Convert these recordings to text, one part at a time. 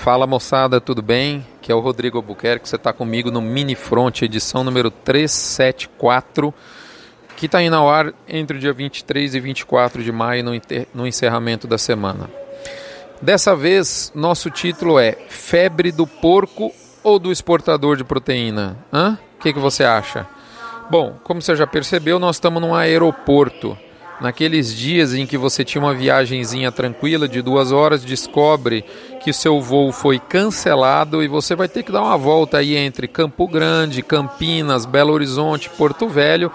Fala moçada, tudo bem? Que é o Rodrigo Albuquerque, você está comigo no Mini Front, edição número 374, que está indo ao ar entre o dia 23 e 24 de maio, no, no encerramento da semana. Dessa vez, nosso título é Febre do Porco ou do Exportador de Proteína? O que, que você acha? Bom, como você já percebeu, nós estamos num aeroporto naqueles dias em que você tinha uma viagemzinha tranquila de duas horas, descobre que seu voo foi cancelado e você vai ter que dar uma volta aí entre Campo Grande, Campinas, Belo Horizonte, Porto Velho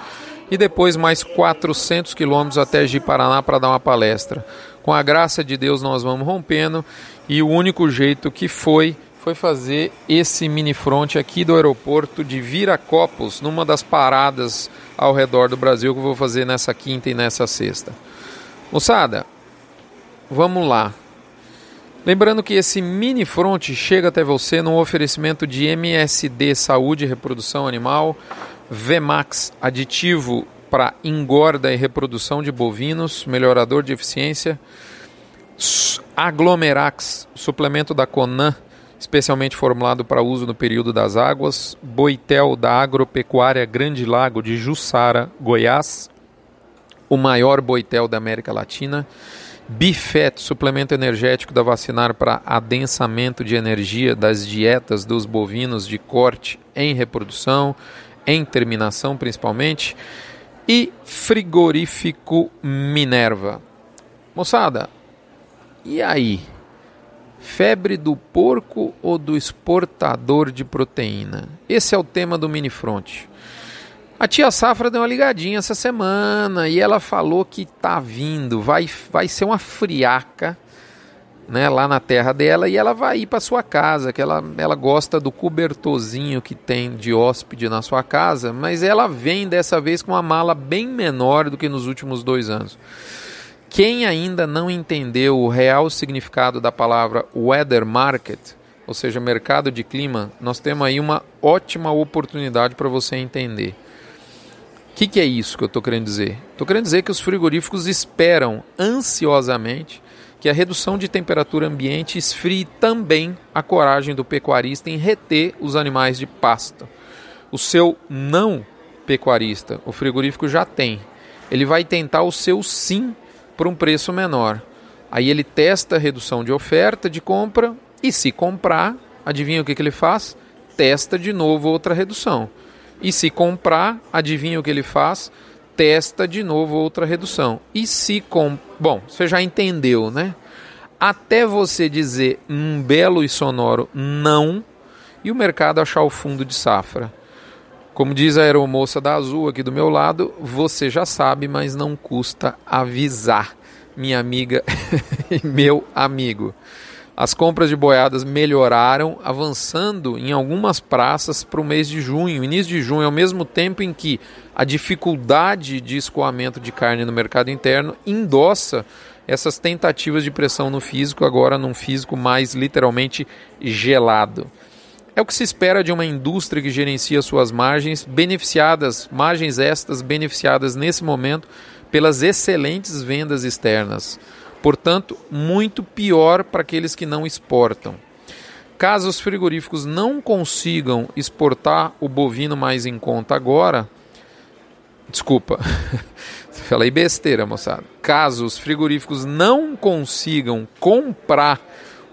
e depois mais 400 quilômetros até Ji-Paraná para dar uma palestra. Com a graça de Deus nós vamos rompendo e o único jeito que foi foi fazer esse mini front aqui do aeroporto de Viracopos, numa das paradas ao redor do Brasil que eu vou fazer nessa quinta e nessa sexta. Moçada, vamos lá. Lembrando que esse mini front chega até você no oferecimento de MSD Saúde e Reprodução Animal, VMAX aditivo para engorda e reprodução de bovinos, melhorador de eficiência, Aglomerax, suplemento da Conan especialmente formulado para uso no período das águas, Boitel da Agropecuária Grande Lago de Jussara, Goiás, o maior boitel da América Latina, Bifet, suplemento energético da vacinar para adensamento de energia das dietas dos bovinos de corte em reprodução, em terminação principalmente, e frigorífico Minerva. Moçada, e aí? Febre do porco ou do exportador de proteína? Esse é o tema do Minifront. A tia Safra deu uma ligadinha essa semana e ela falou que tá vindo, vai, vai ser uma friaca né, lá na terra dela e ela vai ir para sua casa, que ela, ela gosta do cobertorzinho que tem de hóspede na sua casa, mas ela vem dessa vez com uma mala bem menor do que nos últimos dois anos. Quem ainda não entendeu o real significado da palavra weather market, ou seja, mercado de clima, nós temos aí uma ótima oportunidade para você entender. O que, que, é isso que eu estou querendo dizer? Estou querendo dizer que os frigoríficos esperam ansiosamente que a redução de temperatura ambiente esfrie também a coragem do pecuarista em reter os animais de pasto. O seu não pecuarista, o frigorífico já tem. Ele vai tentar o seu sim por um preço menor. Aí ele testa a redução de oferta de compra e se comprar, adivinha o que, que ele faz? Testa de novo outra redução. E se comprar, adivinha o que ele faz? Testa de novo outra redução. E se com, bom, você já entendeu, né? Até você dizer um belo e sonoro não e o mercado achar o fundo de safra. Como diz a aeromoça da Azul aqui do meu lado, você já sabe, mas não custa avisar, minha amiga e meu amigo. As compras de boiadas melhoraram, avançando em algumas praças para o mês de junho, início de junho, ao mesmo tempo em que a dificuldade de escoamento de carne no mercado interno endossa essas tentativas de pressão no físico, agora num físico mais literalmente gelado. É o que se espera de uma indústria que gerencia suas margens, beneficiadas, margens estas beneficiadas nesse momento pelas excelentes vendas externas. Portanto, muito pior para aqueles que não exportam. Caso os frigoríficos não consigam exportar o bovino mais em conta agora, desculpa, falei besteira, moçada. Caso os frigoríficos não consigam comprar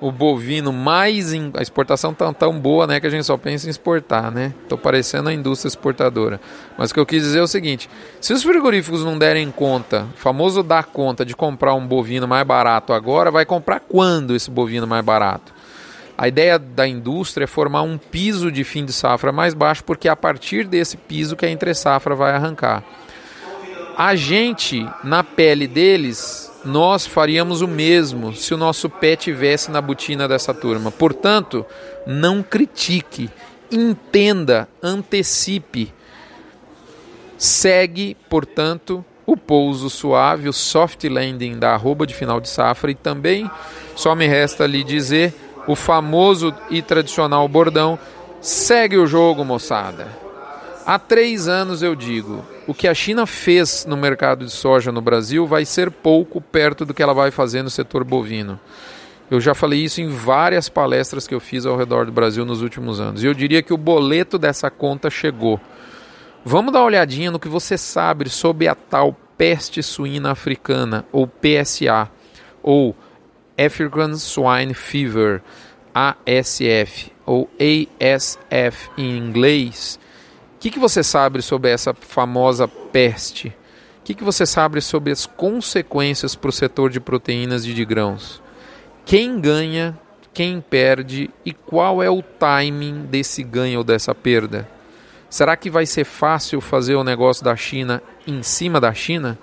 o bovino mais. In... A exportação tá tão boa né, que a gente só pensa em exportar, né? Tô parecendo a indústria exportadora. Mas o que eu quis dizer é o seguinte: se os frigoríficos não derem conta, famoso dar conta de comprar um bovino mais barato agora, vai comprar quando esse bovino mais barato? A ideia da indústria é formar um piso de fim de safra mais baixo, porque é a partir desse piso que a entre safra vai arrancar. A gente, na pele deles, nós faríamos o mesmo se o nosso pé tivesse na botina dessa turma. Portanto, não critique, entenda, antecipe. Segue, portanto, o pouso suave, o soft landing da arroba de final de safra e também só me resta lhe dizer o famoso e tradicional bordão: segue o jogo, moçada. Há três anos eu digo: o que a China fez no mercado de soja no Brasil vai ser pouco perto do que ela vai fazer no setor bovino. Eu já falei isso em várias palestras que eu fiz ao redor do Brasil nos últimos anos. E eu diria que o boleto dessa conta chegou. Vamos dar uma olhadinha no que você sabe sobre a tal peste suína africana, ou PSA, ou African Swine Fever, ASF, ou ASF em inglês. Que, que você sabe sobre essa famosa peste? O que, que você sabe sobre as consequências para o setor de proteínas e de grãos? quem ganha, quem perde e qual é o timing desse ganho ou dessa perda? Será que vai ser fácil fazer o negócio da China em cima da China?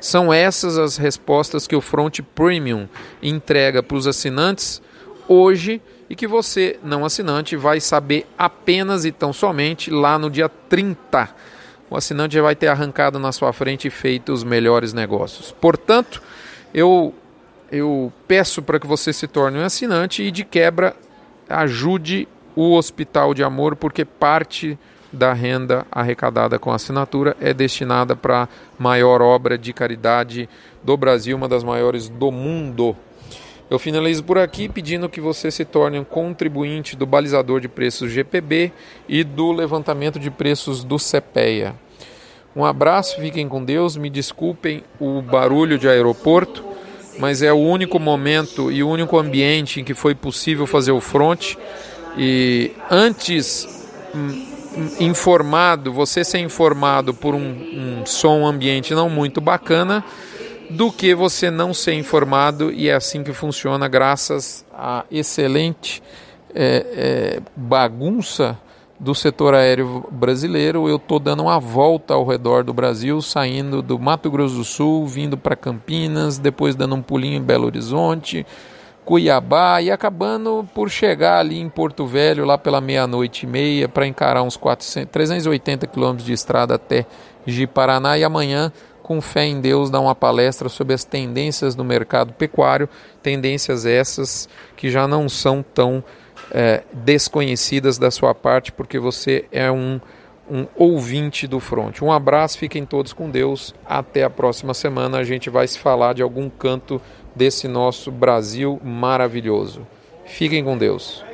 São essas as respostas que o Front Premium entrega para os assinantes hoje e que você, não assinante, vai saber apenas e tão somente lá no dia 30. O assinante já vai ter arrancado na sua frente e feito os melhores negócios. Portanto, eu eu peço para que você se torne um assinante e de quebra ajude o Hospital de Amor, porque parte da renda arrecadada com a assinatura é destinada para a maior obra de caridade do Brasil, uma das maiores do mundo. Eu finalizo por aqui pedindo que você se torne um contribuinte do balizador de preços GPB e do levantamento de preços do CPEA. Um abraço, fiquem com Deus, me desculpem o barulho de aeroporto mas é o único momento e o único ambiente em que foi possível fazer o front. E antes hum, hum, informado, você ser informado por um, um som ambiente não muito bacana, do que você não ser informado e é assim que funciona graças à excelente é, é, bagunça do setor aéreo brasileiro, eu estou dando uma volta ao redor do Brasil, saindo do Mato Grosso do Sul, vindo para Campinas, depois dando um pulinho em Belo Horizonte, Cuiabá e acabando por chegar ali em Porto Velho lá pela meia-noite e meia para encarar uns 400, 380 quilômetros de estrada até Ji-Paraná. E amanhã com fé em Deus, dar uma palestra sobre as tendências do mercado pecuário, tendências essas que já não são tão é, desconhecidas da sua parte, porque você é um, um ouvinte do front. Um abraço, fiquem todos com Deus. Até a próxima semana. A gente vai se falar de algum canto desse nosso Brasil maravilhoso. Fiquem com Deus.